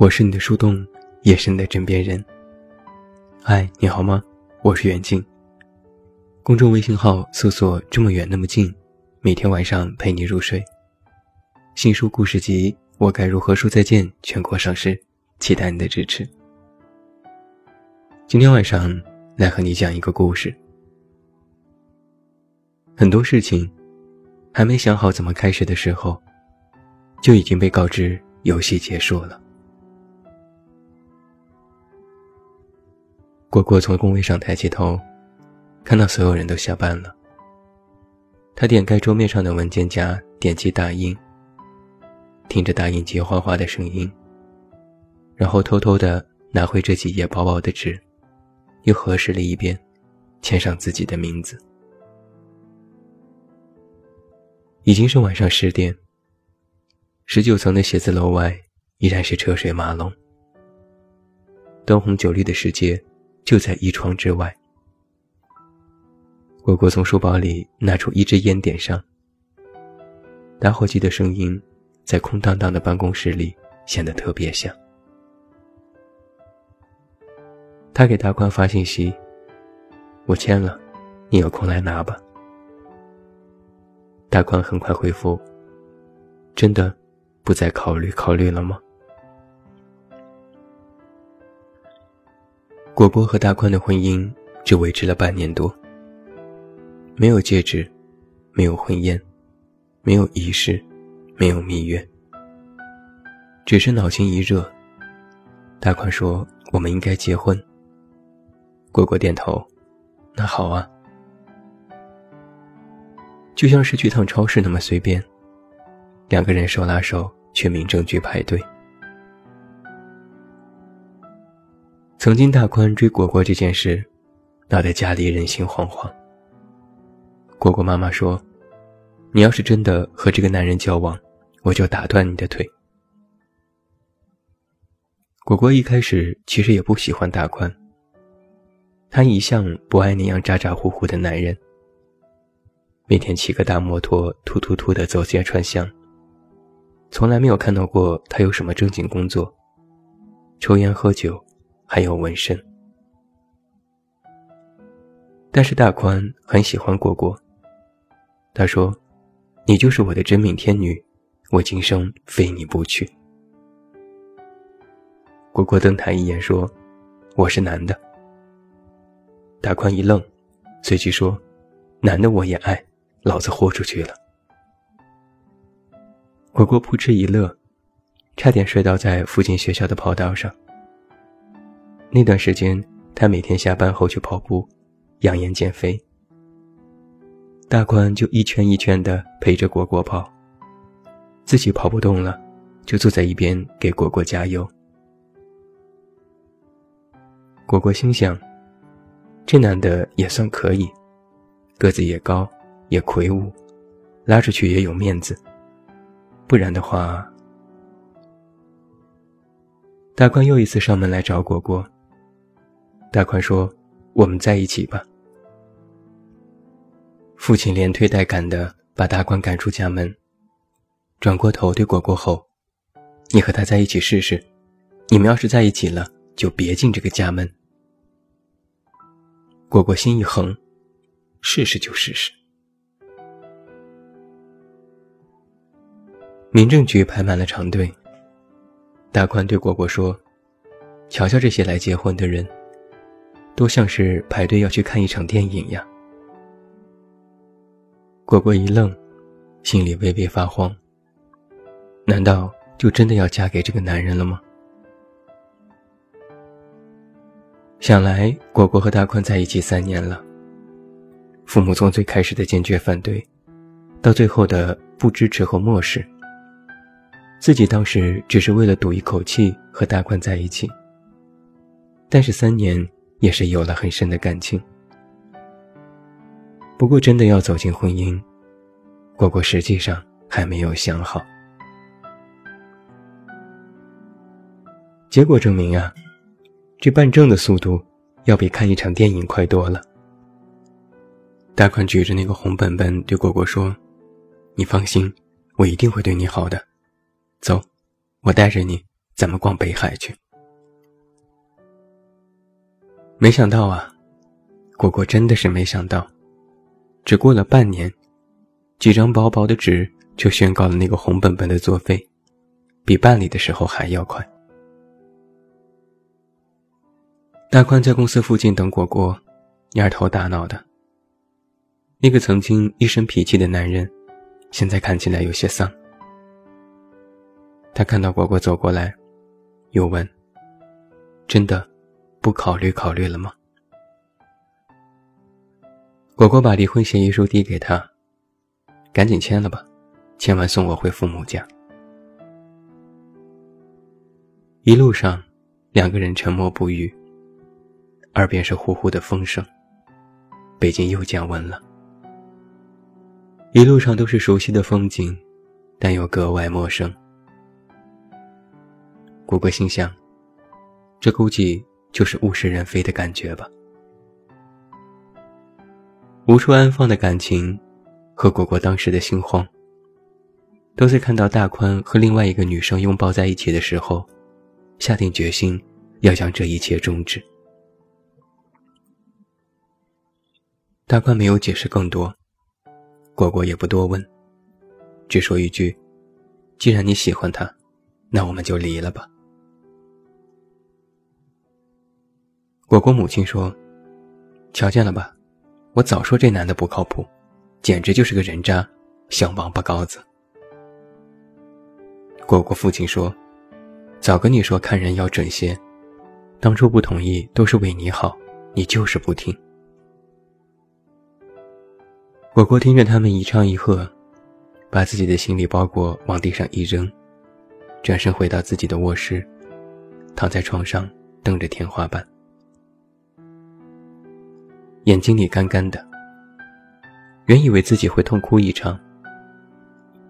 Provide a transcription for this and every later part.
我是你的树洞，也是你的枕边人。嗨，你好吗？我是远近。公众微信号搜索“这么远那么近”，每天晚上陪你入睡。新书故事集《我该如何说再见》全国上市，期待你的支持。今天晚上来和你讲一个故事。很多事情还没想好怎么开始的时候，就已经被告知游戏结束了。果果从工位上抬起头，看到所有人都下班了。他点开桌面上的文件夹，点击打印，听着打印机哗哗的声音，然后偷偷的拿回这几页薄薄的纸，又核实了一遍，签上自己的名字。已经是晚上十点，十九层的写字楼外依然是车水马龙，灯红酒绿的世界。就在一窗之外，果果从书包里拿出一支烟，点上。打火机的声音在空荡荡的办公室里显得特别响。他给大宽发信息：“我签了，你有空来拿吧。”大宽很快回复：“真的，不再考虑考虑了吗？”果果和大宽的婚姻只维持了半年多，没有戒指，没有婚宴，没有仪式，没有蜜月，只是脑筋一热，大宽说：“我们应该结婚。”果果点头：“那好啊。”就像是去趟超市那么随便，两个人手拉手去民政局排队。曾经大宽追果果这件事，闹得家里人心惶惶。果果妈妈说：“你要是真的和这个男人交往，我就打断你的腿。”果果一开始其实也不喜欢大宽，他一向不爱那样咋咋呼呼的男人，每天骑个大摩托突突突的走街串巷，从来没有看到过他有什么正经工作，抽烟喝酒。还有纹身，但是大宽很喜欢果果。他说：“你就是我的真命天女，我今生非你不娶。”果果瞪他一眼说：“我是男的。”大宽一愣，随即说：“男的我也爱，老子豁出去了。”果果扑哧一乐，差点摔倒在附近学校的跑道上。那段时间，他每天下班后去跑步，养颜减肥。大宽就一圈一圈的陪着果果跑，自己跑不动了，就坐在一边给果果加油。果果心想，这男的也算可以，个子也高，也魁梧，拉出去也有面子。不然的话，大宽又一次上门来找果果。大宽说：“我们在一起吧。”父亲连推带赶的把大宽赶出家门，转过头对果果吼：“你和他在一起试试，你们要是在一起了，就别进这个家门。”果果心一横，试试就试试。民政局排满了长队，大宽对果果说：“瞧瞧这些来结婚的人。”都像是排队要去看一场电影呀。果果一愣，心里微微发慌。难道就真的要嫁给这个男人了吗？想来果果和大宽在一起三年了，父母从最开始的坚决反对，到最后的不支持和漠视，自己当时只是为了赌一口气和大宽在一起。但是三年。也是有了很深的感情，不过真的要走进婚姻，果果实际上还没有想好。结果证明啊，这办证的速度要比看一场电影快多了。大宽举着那个红本本对果果说：“你放心，我一定会对你好的。走，我带着你咱们逛北海去。没想到啊，果果真的是没想到，只过了半年，几张薄薄的纸就宣告了那个红本本的作废，比办理的时候还要快。大宽在公司附近等果果，蔫头大脑的。那个曾经一身脾气的男人，现在看起来有些丧。他看到果果走过来，又问：“真的？”不考虑考虑了吗？果果把离婚协议书递给他，赶紧签了吧，签完送我回父母家。一路上，两个人沉默不语，耳边是呼呼的风声。北京又降温了，一路上都是熟悉的风景，但又格外陌生。果果心想，这估计。就是物是人非的感觉吧。无处安放的感情，和果果当时的心慌，都在看到大宽和另外一个女生拥抱在一起的时候，下定决心要将这一切终止。大宽没有解释更多，果果也不多问，只说一句：“既然你喜欢他，那我们就离了吧。”果果母亲说：“瞧见了吧，我早说这男的不靠谱，简直就是个人渣，像王八羔子。”果果父亲说：“早跟你说看人要准些，当初不同意都是为你好，你就是不听。”果果听着他们一唱一和，把自己的行李包裹往地上一扔，转身回到自己的卧室，躺在床上瞪着天花板。眼睛里干干的，原以为自己会痛哭一场，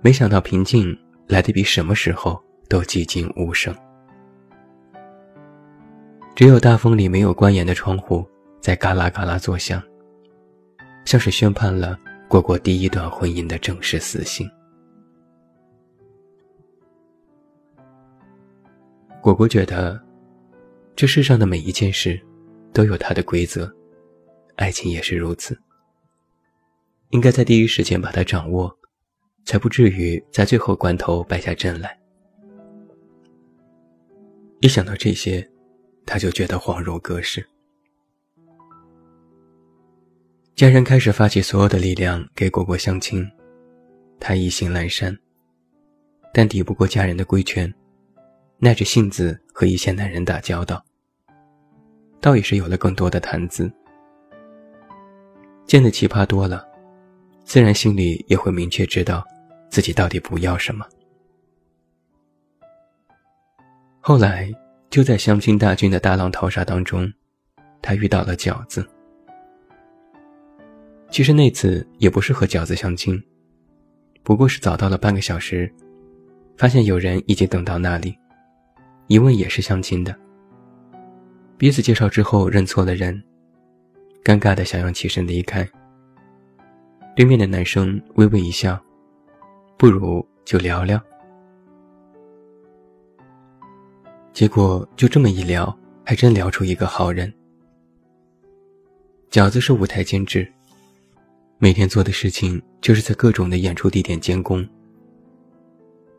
没想到平静来的比什么时候都寂静无声。只有大风里没有关严的窗户在嘎啦嘎啦作响，像是宣判了果果第一段婚姻的正式死刑。果果觉得，这世上的每一件事，都有它的规则。爱情也是如此，应该在第一时间把它掌握，才不至于在最后关头败下阵来。一想到这些，他就觉得恍如隔世。家人开始发起所有的力量给果果相亲，他意兴阑珊，但抵不过家人的规劝，耐着性子和一些男人打交道，倒也是有了更多的谈资。见的奇葩多了，自然心里也会明确知道，自己到底不要什么。后来就在相亲大军的大浪淘沙当中，他遇到了饺子。其实那次也不是和饺子相亲，不过是早到了半个小时，发现有人已经等到那里，一问也是相亲的。彼此介绍之后认错了人。尴尬的想要起身离开，对面的男生微微一笑：“不如就聊聊。”结果就这么一聊，还真聊出一个好人。饺子是舞台监制，每天做的事情就是在各种的演出地点监工，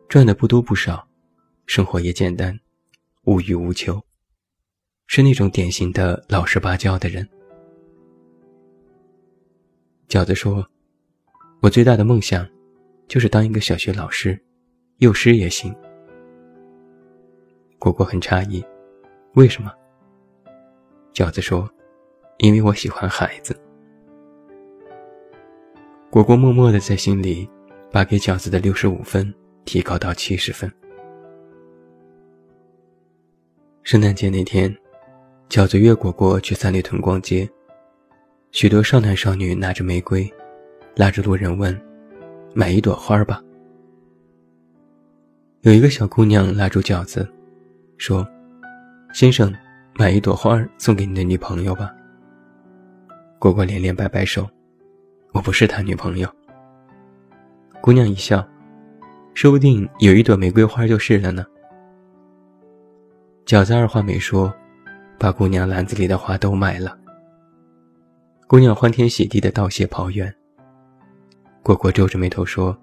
赚的不多不少，生活也简单，无欲无求，是那种典型的老实巴交的人。饺子说：“我最大的梦想，就是当一个小学老师，幼师也行。”果果很诧异，为什么？饺子说：“因为我喜欢孩子。”果果默默的在心里，把给饺子的六十五分提高到七十分。圣诞节那天，饺子约果果去三里屯逛街。许多少男少女拿着玫瑰，拉着路人问：“买一朵花吧。”有一个小姑娘拉住饺子，说：“先生，买一朵花送给你的女朋友吧。”果果连连摆摆手：“我不是他女朋友。”姑娘一笑：“说不定有一朵玫瑰花就是了呢。”饺子二话没说，把姑娘篮子里的花都买了。姑娘欢天喜地的道谢跑远。果果皱着眉头说：“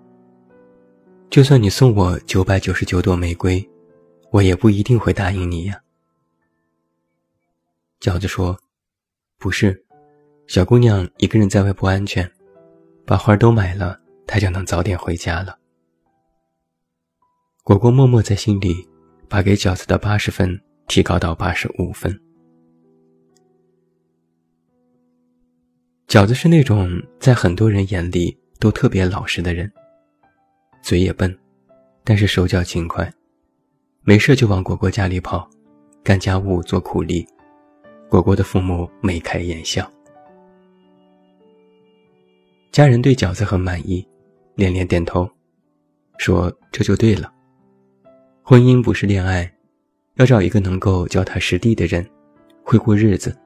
就算你送我九百九十九朵玫瑰，我也不一定会答应你呀。”饺子说：“不是，小姑娘一个人在外不安全，把花都买了，她就能早点回家了。”果果默默在心里把给饺子的八十分提高到八十五分。饺子是那种在很多人眼里都特别老实的人，嘴也笨，但是手脚勤快，没事就往果果家里跑，干家务做苦力，果果的父母眉开眼笑。家人对饺子很满意，连连点头，说这就对了。婚姻不是恋爱，要找一个能够脚踏实地的人，会过日子。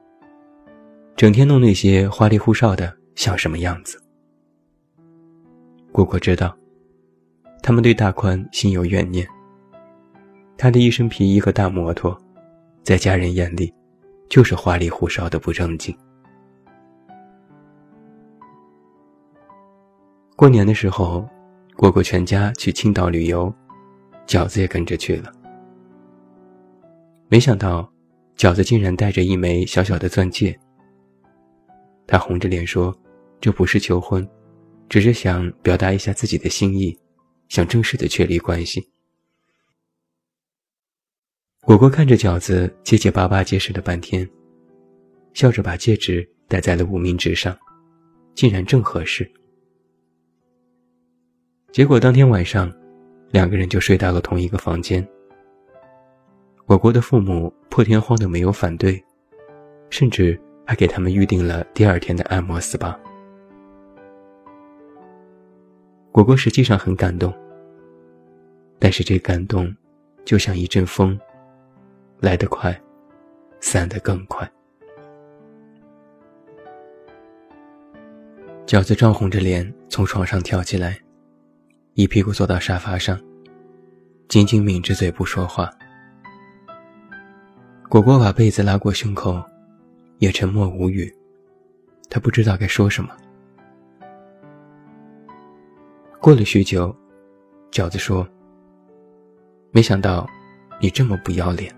整天弄那些花里胡哨的，像什么样子？果果知道，他们对大宽心有怨念。他的一身皮衣和大摩托，在家人眼里，就是花里胡哨的不正经。过年的时候，果果全家去青岛旅游，饺子也跟着去了。没想到，饺子竟然带着一枚小小的钻戒。他红着脸说：“这不是求婚，只是想表达一下自己的心意，想正式的确立关系。”果果看着饺子结结巴巴解释了半天，笑着把戒指戴在了无名指上，竟然正合适。结果当天晚上，两个人就睡到了同一个房间。果果的父母破天荒的没有反对，甚至。还给他们预定了第二天的按摩 SPA。果果实际上很感动，但是这感动就像一阵风，来得快，散得更快。饺子涨红着脸从床上跳起来，一屁股坐到沙发上，紧紧抿着嘴不说话。果果把被子拉过胸口。也沉默无语，他不知道该说什么。过了许久，饺子说：“没想到你这么不要脸。”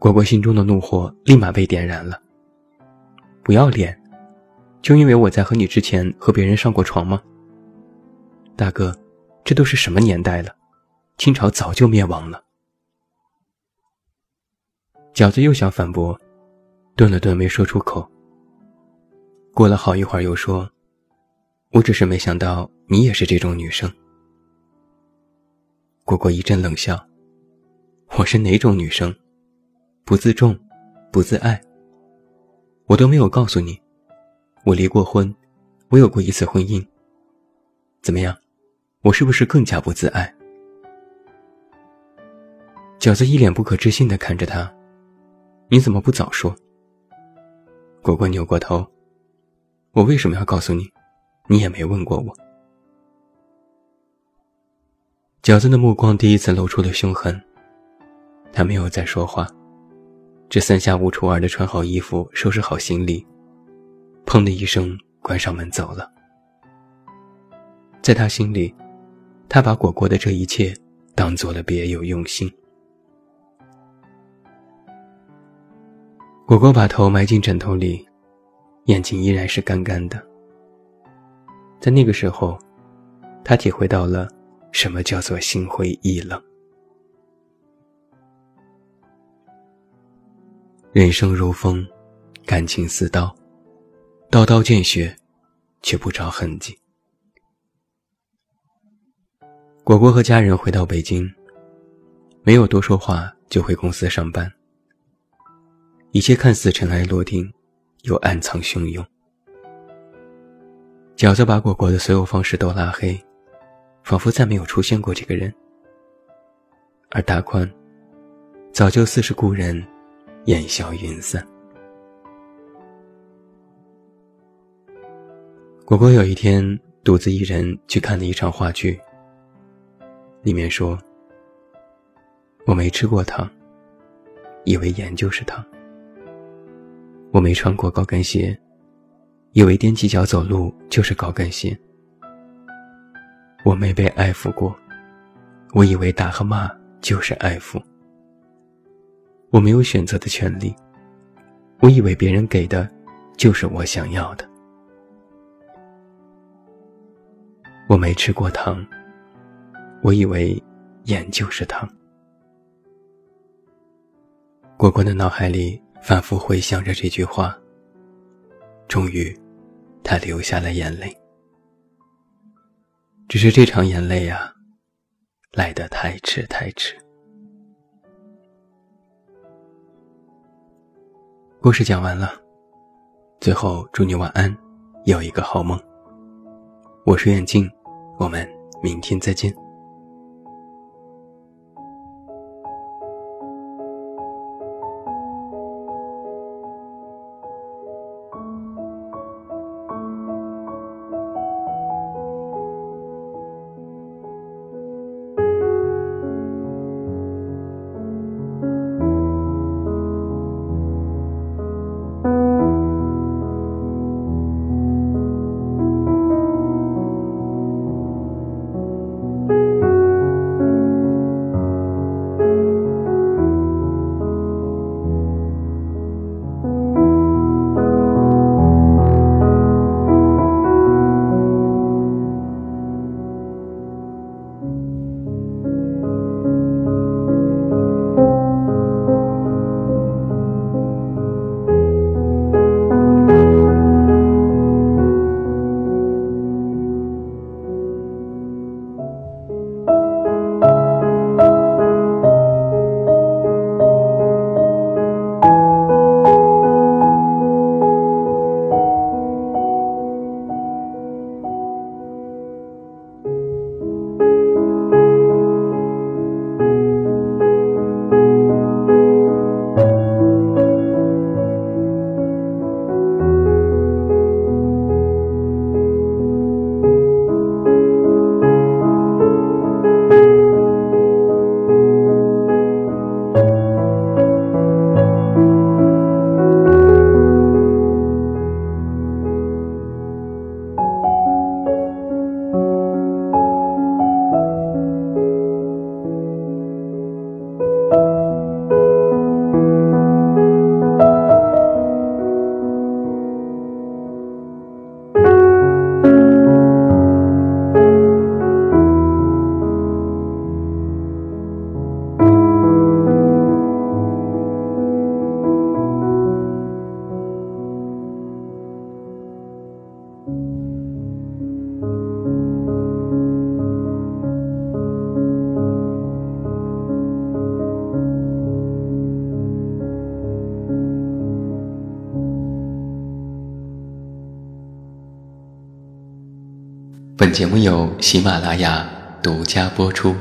果果心中的怒火立马被点燃了。不要脸，就因为我在和你之前和别人上过床吗？大哥，这都是什么年代了？清朝早就灭亡了。饺子又想反驳，顿了顿没说出口。过了好一会儿，又说：“我只是没想到你也是这种女生。”果果一阵冷笑：“我是哪种女生？不自重，不自爱。我都没有告诉你，我离过婚，我有过一次婚姻。怎么样，我是不是更加不自爱？”饺子一脸不可置信地看着他。你怎么不早说？果果扭过头，我为什么要告诉你？你也没问过我。饺子的目光第一次露出了凶狠，他没有再说话，只三下五除二的穿好衣服，收拾好行李，砰的一声关上门走了。在他心里，他把果果的这一切当做了别有用心。果果把头埋进枕头里，眼睛依然是干干的。在那个时候，他体会到了什么叫做心灰意冷。人生如风，感情似刀，刀刀见血，却不着痕迹。果果和家人回到北京，没有多说话，就回公司上班。一切看似尘埃落定，又暗藏汹涌。饺子把果果的所有方式都拉黑，仿佛再没有出现过这个人。而大宽，早就似是故人，烟消云散。果果有一天独自一人去看了一场话剧。里面说：“我没吃过糖，以为盐就是糖。我没穿过高跟鞋，以为踮起脚走路就是高跟鞋。我没被爱抚过，我以为打和骂就是爱抚。我没有选择的权利，我以为别人给的，就是我想要的。我没吃过糖，我以为盐就是糖。果果的脑海里反复回想着这句话。终于，他流下了眼泪。只是这场眼泪呀，来得太迟太迟。故事讲完了，最后祝你晚安，有一个好梦。我是远镜，我们明天再见。本节目由喜马拉雅独家播出。